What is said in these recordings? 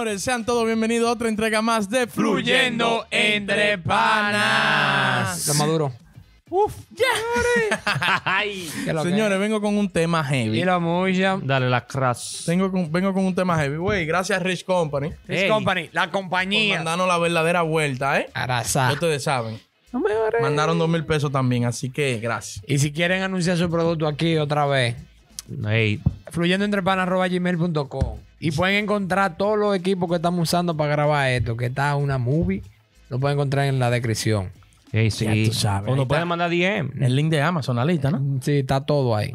señores, sean todos bienvenidos a otra entrega más de Fluyendo entre panas. Lo maduro. Uf, Ay. ¿Qué es lo que Señores, vengo con un tema heavy. Y la mucha. Dale la crash. Tengo con- vengo con un tema heavy. Güey, gracias a Rich Company Rich Ey. Company, la por compañía. mandarnos la verdadera vuelta, ¿eh? Arasa. Ya Ustedes saben. No me. Mandaron dos mil pesos también, así que gracias. Y si quieren anunciar su producto aquí otra vez, Ey. fluyendoentrepanas.gmail.com y pueden encontrar todos los equipos que estamos usando para grabar esto, que está una movie, lo pueden encontrar en la descripción. Ey, sí. Ya tú sabes, O ahí nos está. pueden mandar DM. El link de Amazon, la lista, ¿no? Sí, está todo ahí.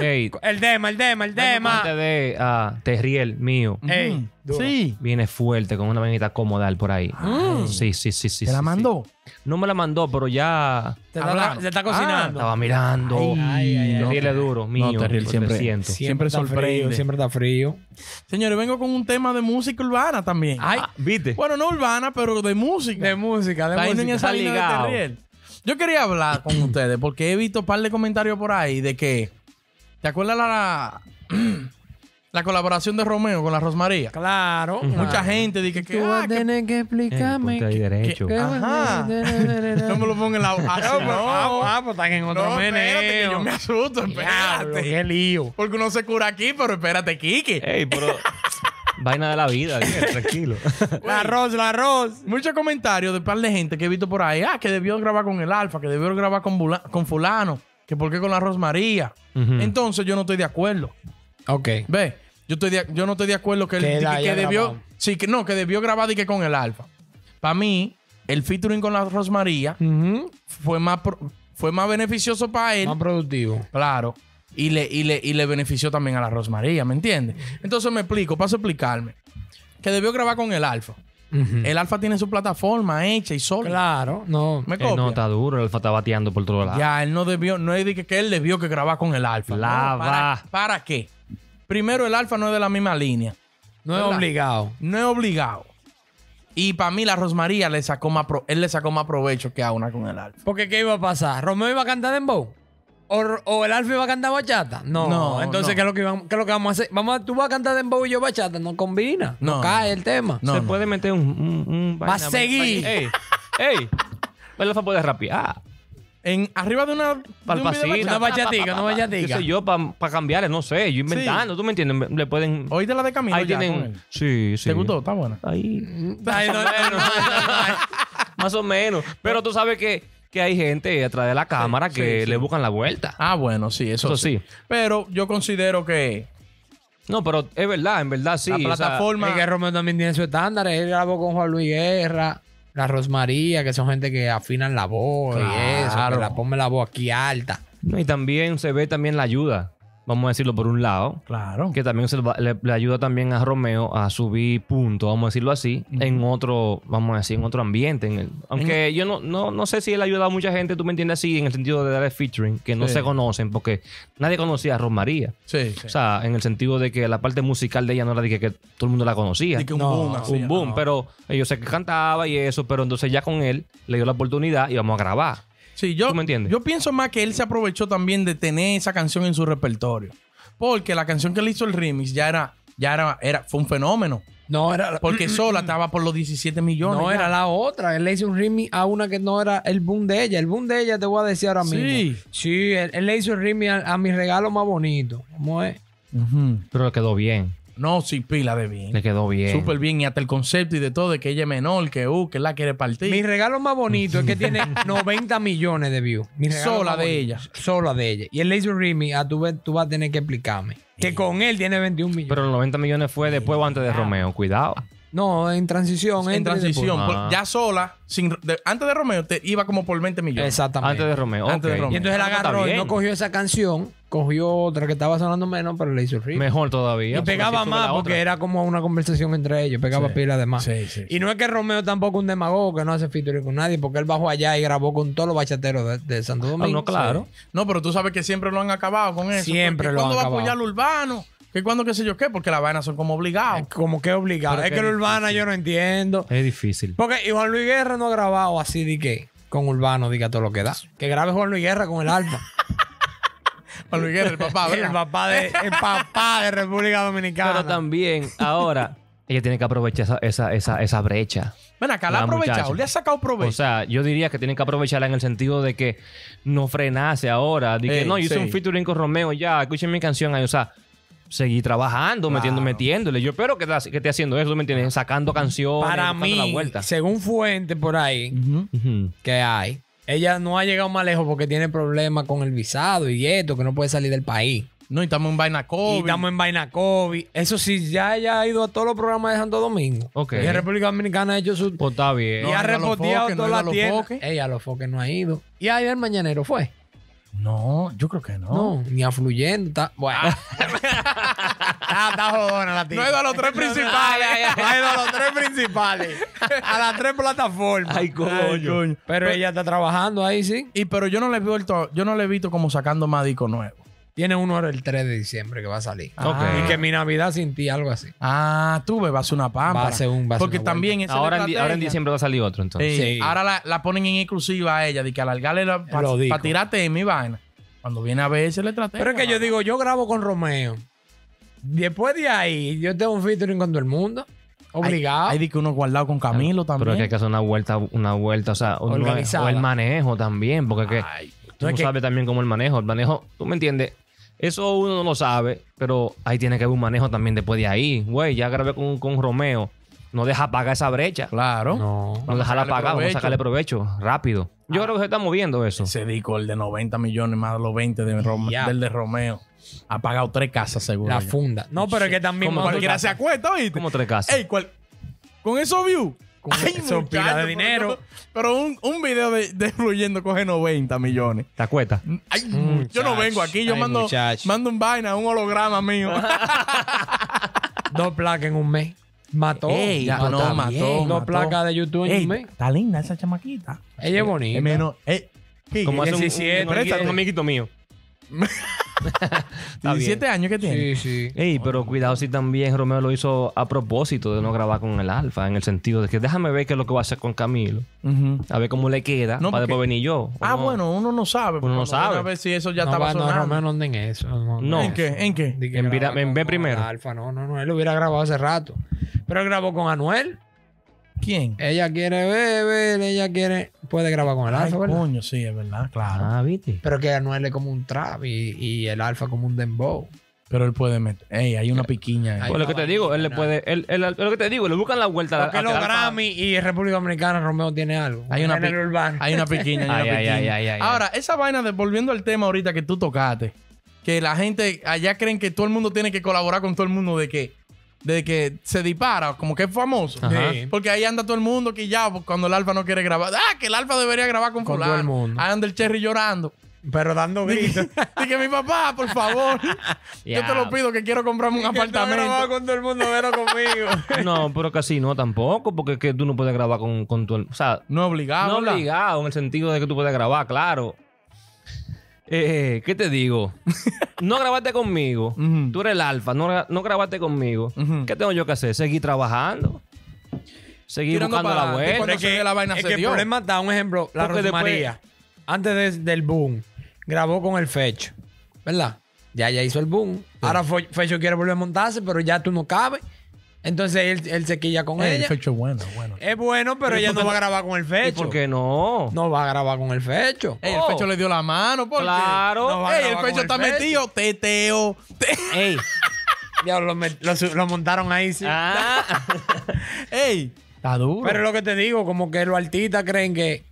Ey. El tema, el tema, el tema. Antes de ah, Terriel mío. Ey, duro. Sí. Viene fuerte con una venita cómoda él por ahí. Sí, sí, sí, sí. ¿Te la mandó? sí. No me la mandó, pero ya Te está, está Ah, cocinando. estaba mirando. Ay, ay, es duro, mío. No, siempre- siento. siempre sorprende. frío, siempre está frío. Señores, vengo con un tema de música urbana también. Ay, Ah, ¿Viste? Bueno, no urbana, pero de música. de música, de en música. esa de ligado. Yo quería hablar con ustedes porque he visto un par de comentarios por ahí de que. ¿Te acuerdas la, la colaboración de Romeo con la Rosmaría? Claro. Mucha gente dice que. Tú vas ah, a que- tener que Eh, explicarme. ponte ahí derecho. que- Ajá. No me lo pongan en la. Ah, pues, no. ah, ah, pues están en otro No, espérate, que yo me asusto, espérate. qué lío. Porque uno se cura aquí, pero espérate, Kike. Ey, pero. Vaina de la vida, bien, tranquilo. La arroz, la arroz. Muchos comentarios de par de gente que he visto por ahí. Ah, que debió grabar con el Alfa, que debió grabar con, con Fulano, que por qué con la Rosmaría. Entonces yo no estoy de acuerdo. Ok. Ve, yo, estoy de- yo no estoy de acuerdo que, él- Que él que, haya que debió. grabado. Sí, que no, que debió grabar y que con el Alfa. Para mí, el featuring con la Rosmaría fue más, pro- fue más beneficioso para él. Más productivo. Claro. Y le, y, le, y le benefició también a la Rosmaría, ¿me entiendes? Entonces me explico, paso a explicarme. Que debió grabar con el Alfa. El Alfa tiene su plataforma hecha y solo. Claro, no. ¿Me Eh, copia? no, está duro. El alfa está bateando por todos lados. Ya, él no debió, no es de que, que él debió que grabar con el Alfa. La No, ¿para. ¿Para qué? Primero, el Alfa no es de la misma línea. No es obligado. No es obligado. Y para mí, la Rosmaría le sacó más pro- él le sacó más provecho que a una con el Alfa. Porque ¿qué iba a pasar? ¿Romeo iba a cantar dembow? ¿O, o el Alfa iba a cantar bachata? No. No, Entonces, no. ¿qué, es lo que iban- qué es lo que vamos a hacer? Vamos a, tú vas a cantar dembow y yo bachata. No combina. No, No, cae el tema. No, Se no. puede meter un. un, un Va a seguir. Ey, ey. El alfa puede rapear. En, arriba de una. de un pasito. Una bachatica, una Qué bachatica. sé yo, para cambiarle, no sé. Yo inventando, ¿tú me entiendes? Le pueden. Oíste la de Camilo Ahí ya tienen. Sí, sí. ¿Te gustó? Está buena. Ahí. Ay, no, no, no, no, no. Más o menos. Pero tú sabes que, que hay gente atrás de la cámara que sí, sí. le buscan la vuelta. Ah, bueno, sí, eso, Eso sí. sí. Pero yo considero que No, pero es verdad, en verdad sí. la o sea, plataforma. Es que Romeo también tiene su estándar. Él grabó con Juan Luis Guerra, la Rosmaría, que son gente que afinan la voz y eso. Claro. Que la ponme la voz aquí alta. no, y también se ve también la ayuda. Vamos a decirlo por un lado. Claro. Que también se va- le, le ayuda también a Romeo a subir puntos, vamos a decirlo así, en otro, vamos a decir, en otro ambiente. en el- aunque yo no, no, no sé si él ha ayudado a mucha gente, tú me entiendes así, en el sentido de darle featuring, que no Sí. se conocen, porque nadie conocía a Rosmaría. Sí, sí. O sea, en el sentido de que la parte musical de ella no era de que, que todo el mundo la conocía. Que un No, boom así, un boom, no. pero yo sé que cantaba y eso, pero entonces ya con él le dio la oportunidad y vamos a grabar. Sí, yo, ¿Tú me entiendes? yo pienso más que él se aprovechó también de tener esa canción en su repertorio. Porque la canción que él hizo el remix ya era, ya era, era, fue un fenómeno. No, era, Porque sola estaba por los 17 millones. no ya. era la otra. Él le hizo un remix a una que no era el boom de ella. El boom de ella te voy a decir ahora Sí. mismo. Sí, él, él le hizo el remix a, a mi regalo más bonito. ¿Cómo es? Ujú. Pero le quedó bien, No, sí, pila de bien. le quedó bien. Súper bien. Y hasta el concepto y de todo, de que ella es menor, que uh, que la quiere partir. Mi regalo más bonito es que tiene 90 millones de views. Mi regalo Sola más de bonito. ella. Sola de ella. Y él le hizo un remix. A tu vez, tú vas a tener que explicarme. Que con él tiene 21 millones. Pero los 90 millones fue después o antes de Romeo, cuidado. no, en transición. en entre transición. después. por- Ah. ya sola, sin, de- antes de Romeo, te iba como por 20 después. millones. Exactamente. Antes de Romeo. Antes de ok. Romeo. Y entonces él Ah, está agarró y bien. no cogió esa canción, cogió otra que estaba sonando menos, pero le hizo el remix. Mejor todavía. Y pegaba más porque otra. era como una conversación entre ellos. Pegaba Sí. pila de más. Sí, sí. Y no es que Romeo tampoco es un demagogo que no hace featuring con nadie, porque él bajó allá y grabó con todos los bachateros de, de Santo Ah, Domingo. no, claro. No, pero tú sabes que siempre lo han acabado con eso. Siempre Que lo han ¿Cuándo va a acabado. apoyar lo urbano? que cuando qué sé yo qué, porque las vainas son como obligadas. Como que obligado. Pero es que que la es urbana yo no entiendo. Es difícil. Porque y Juan Luis Guerra no ha grabado así de que con Urbano diga todo lo que da. Que grabe Juan Luis Guerra con el alfa. Juan Luis Guerra, el papá, el ¿verdad? papá de, el papá de República Dominicana. Pero también, ahora, ella tiene que aprovechar esa, esa, esa, esa brecha. Ven acá, la ha La aprovechado, muchacha. le ha sacado provecho. O sea, yo diría que tienen que aprovecharla en el sentido de que no frenase ahora. De que Ey, no, yo hice sí. un featuring con Romeo, ya, escuchen mi canción ahí. O sea, seguí trabajando, metiendo, Claro. metiéndole. Yo espero que, esté- que esté haciendo eso, ¿me entiendes? Sacando canciones, Para la mí, vuelta. según fuente por ahí que hay, ella no ha llegado más lejos porque tiene problemas con el visado y esto, que no puede salir del país. No, y estamos en vaina Y COVID. estamos en vaina COVID. Eso sí, ya ella ha ido a todos los programas de Santo Domingo. Ok. Y en República Dominicana ha hecho su... Pues está bien. y No, ha no, a los repoteado foques, no todas iba a las los tiendas. foques. Ella a los foques no ha ido. Y ayer el mañanero fue. No, yo creo que no. No, ni afluyendo. Está, bueno. está, está jodona la tía. No he ido a los tres principales. No ha ido a los tres principales. A las tres plataformas. Ay, coño. Pero ella está trabajando ahí, sí. Y pero yo no le he visto, yo no le he visto como sacando más disco nuevo. Tiene uno el 3 de diciembre que va a salir. Ok. Y que mi Navidad sin ti, algo así. Ah, tú ves, va a ser una pámpara. Va a ser un- va a ser Porque una también esa Ahora en, ahora en diciembre va a salir otro, entonces. Sí. Ahora la, la ponen en exclusiva a ella, de que alargarle Lo para dijo. tirarte en mi vaina. Cuando viene a ver, se le trata. Pero es que yo digo, yo grabo con Romeo. Después de ahí, yo tengo un featuring con todo el mundo. Obligado. Hay de que uno guardado con Camilo también. Pero es que hay que hacer una vuelta, una vuelta, o sea, uno- Organizada. o el manejo también, porque que tú No es no que- sabes también cómo el manejo. El manejo, tú me entiendes, eso uno no lo sabe, pero ahí tiene que haber un manejo también después de ahí. Güey, ya grabé con, con Romeo, no deja pagar esa brecha. claro. No. No dejarla pagar, vamos a sacarle provecho rápido. Yo creo que se está moviendo eso. Ese disco, el de 90 millones más los 20 de Rome- Ya. del de Romeo. Ha pagado tres casas seguro. La funda. No, pero es que también. ¿Cómo cuando- Cualquiera se acuesta, ¿oíste? Como tres casas. Ey, ¿cuál? Con esos views. Con eso, pila de dinero. Pero, pero un, un video de, de fluyendo coge 90 millones. ¿Te acuestas? Ay, Muchacho. yo no vengo aquí, yo Ay, mando, muchacho. mando un vaina, un holograma mío. Dos placas en un mes. Mató. Ey, Ya, no, mató, bien. mató. Dos placas de YouTube en Ey, un mes. está linda esa chamaquita. Ella es bonita. Es menos. Ey, ¿qué? Como hace un, un, 17, un, amiguito- un amiguito mío. Está 17 bien. años que tiene. Sí, sí. Ey, pero cuidado si también Romeo lo hizo a propósito de no grabar con el Alfa, en el sentido de que déjame ver qué es lo que va a hacer con Camilo, Ujú. a ver cómo le queda, No, para porque- después venir yo. Ah, ¿o no? bueno, uno no sabe. Uno no sabe. A ver si eso ya no, estaba va, no, sonando. Romeo no anda en eso. No. No. ¿En qué? ¿En qué? En en con primero. Alfa, no, no, no. Él lo hubiera grabado hace rato. Pero él grabó con Anuel. ¿Quién? Ella quiere beber, ella quiere. Puede grabar con el Ay, Alfa, ¿verdad? coño, sí, es verdad, claro. Ah, viste. Pero que Anuel es como un trap y, y el Alfa como un dembow. Pero él puede meter. Ey, hay una piquiña. ahí. Pues lo que te digo, él le puede, él, él- lo que te digo, le buscan la vuelta Porque a- los al Alfa. Grammy y República Dominicana, Romeo tiene algo. Hay una, pi- urbano. hay una piquiña, hay una Ay, ay, piquiña. ay, ay, ay, Ahora, esa vaina de volviendo al tema ahorita que tú tocaste, que la gente allá creen que todo el mundo tiene que colaborar con todo el mundo de que de que se dispara, como que es famoso. Sí. Porque ahí anda todo el mundo quillado cuando el alfa no quiere grabar. Ah, que el alfa debería grabar con, Con fulano. todo el mundo. Ahí anda el cherry llorando. Pero dando gritos. Dije, mi papá, por favor. Yo te lo pido que quiero comprarme un apartamento. con todo el mundo, pero conmigo. No, pero casi no tampoco, porque es que tú no puedes grabar con, con tu... O sea, No es obligado. no ¿verdad? obligado en el sentido de que tú puedes grabar, claro. Eh, ¿Qué te digo? no grabaste conmigo. Ujú. Tú eres el alfa, no, no grabaste conmigo. Ujú. ¿Qué tengo yo que hacer? Seguir trabajando. Seguir Tirando buscando para la vuelta. Ve la vaina es se que dio. el problema está, un ejemplo, la Porque después- Rosmaría, antes de- del boom, grabó con el Fecho, ¿verdad? Ya ya hizo el boom. Ahora Fo- Fecho quiere volver a montarse, pero ya tú no cabes. Entonces él, él se quilla con Eh, el ella. fecho es bueno, bueno. Es bueno, pero ¿Y ella no va a grabar con el ¿Y Fecho. por qué no? No va a grabar con el Fecho. Ey, el Oh. fecho le dio la mano. ¿por qué? Claro. No va a Ey, el grabar fecho con está el Fecho. metido. Teteo. te- Ey. Ya lo, met- lo su- lo montaron ahí, sí. Ah. Ey, está duro. Pero lo que te digo, como que los artistas creen que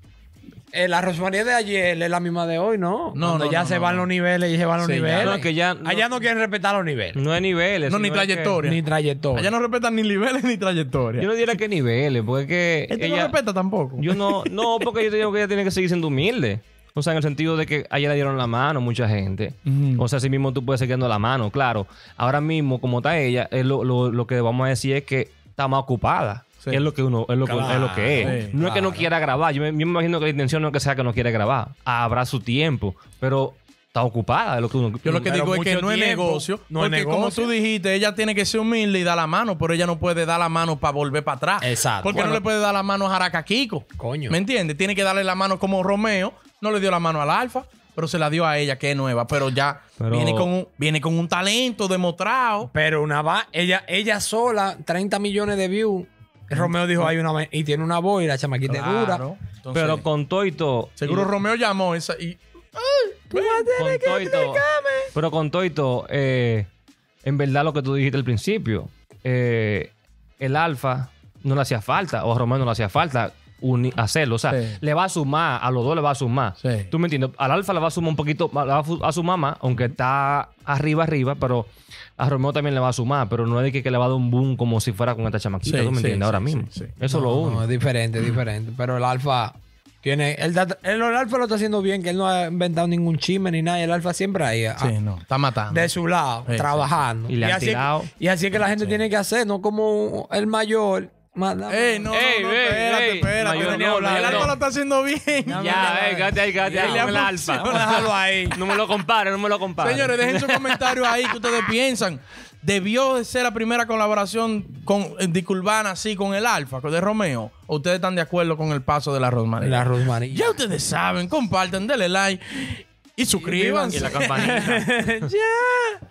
eh, la Rosmaría de ayer es la misma de hoy, ¿no? No, Cuando no, ya no, se no, van no. los niveles y se van los Sí, ya. niveles. No, que ya no- Allá no quieren respetar los niveles. no hay niveles. No, ni sino es que- trayectoria. Ni trayectoria. Allá no respetan ni niveles ni trayectoria. Yo no diría que niveles, porque es que este ella... no respeta tampoco. Yo no, no, porque yo te digo que ella tiene que seguir siendo humilde. O sea, en el sentido de que ayer le dieron la mano a mucha gente. O sea, así mismo tú puedes seguir dando la mano, claro. Ahora mismo, como está ella, es lo, lo- lo que vamos a decir es que está más ocupada. Sí. Es lo que uno, es lo, que- es lo que es. Claro, no es que no quiera grabar. Yo me, yo me imagino que la intención no es que sea que no quiere grabar. Habrá su tiempo. Pero está ocupada. Es lo que uno. Yo lo que digo es que no es negocio. no es porque como negocio. tú dijiste, ella tiene que ser humilde y dar la mano, pero ella no puede dar la mano para volver para atrás. Exacto. Porque Bueno. no le puede dar la mano a Jaraca Kiko. Coño. ¿Me entiendes? Tiene que darle la mano como Romeo. No le dio la mano al Alfa. pero se la dio a ella, que es nueva, pero ya Pero- viene, con un, viene con un talento demostrado. Pero una va, ella, ella sola, 30 millones de views. Romeo dijo, hay una y tiene una voz y la chamaquita es dura. Claro. Entonces, Pero con Toito. seguro Romeo llamó esa y con Toito. Pero con Toito, eh, en verdad lo que tú dijiste al principio, eh, el Alfa no le hacía falta, o a Romeo no le hacía falta hacerlo. O sea, Sí. le va a sumar, a los dos le va a sumar. Sí. ¿Tú me entiendes? Al Alfa le va a sumar un poquito, le va a fu- a sumar más, aunque está arriba, arriba, pero a Romeo también le va a sumar, pero no es de que, que le va a dar un boom como si fuera con esta chamaquita, Sí, ¿tú me sí, entiendes? Ahora sí, mismo. sí, sí. Eso es lo No, único. es diferente, es diferente. Pero el alfa tiene. El, el, el alfa lo está haciendo bien, que él no ha inventado ningún chisme ni nada. Y el alfa siempre ahí. a- sí, no, está matando. de su lado, Sí, trabajando. Y le han así, es- y así es que la gente tiene que hacer, no como el mayor. Manda- Ey, no, no, Ey, no, ey, espérate, ey, espérate. mayor no, León, el alfa lo está haciendo bien. Ya, eh, quédate ahí, quédate ahí el Alfa. Déjalo ahí. No me lo compare, no me lo compare. Señores, dejen sus comentarios ahí que ustedes piensan. ¿Debió de ser la primera colaboración con eh, Disculpana así con el Alfa, con de Romeo? ¿O ustedes están de acuerdo con el paso de la Rosmarie? La Rosmarie. Ya ustedes saben, compartan, denle like y suscríbanse. Y la campanita. ya.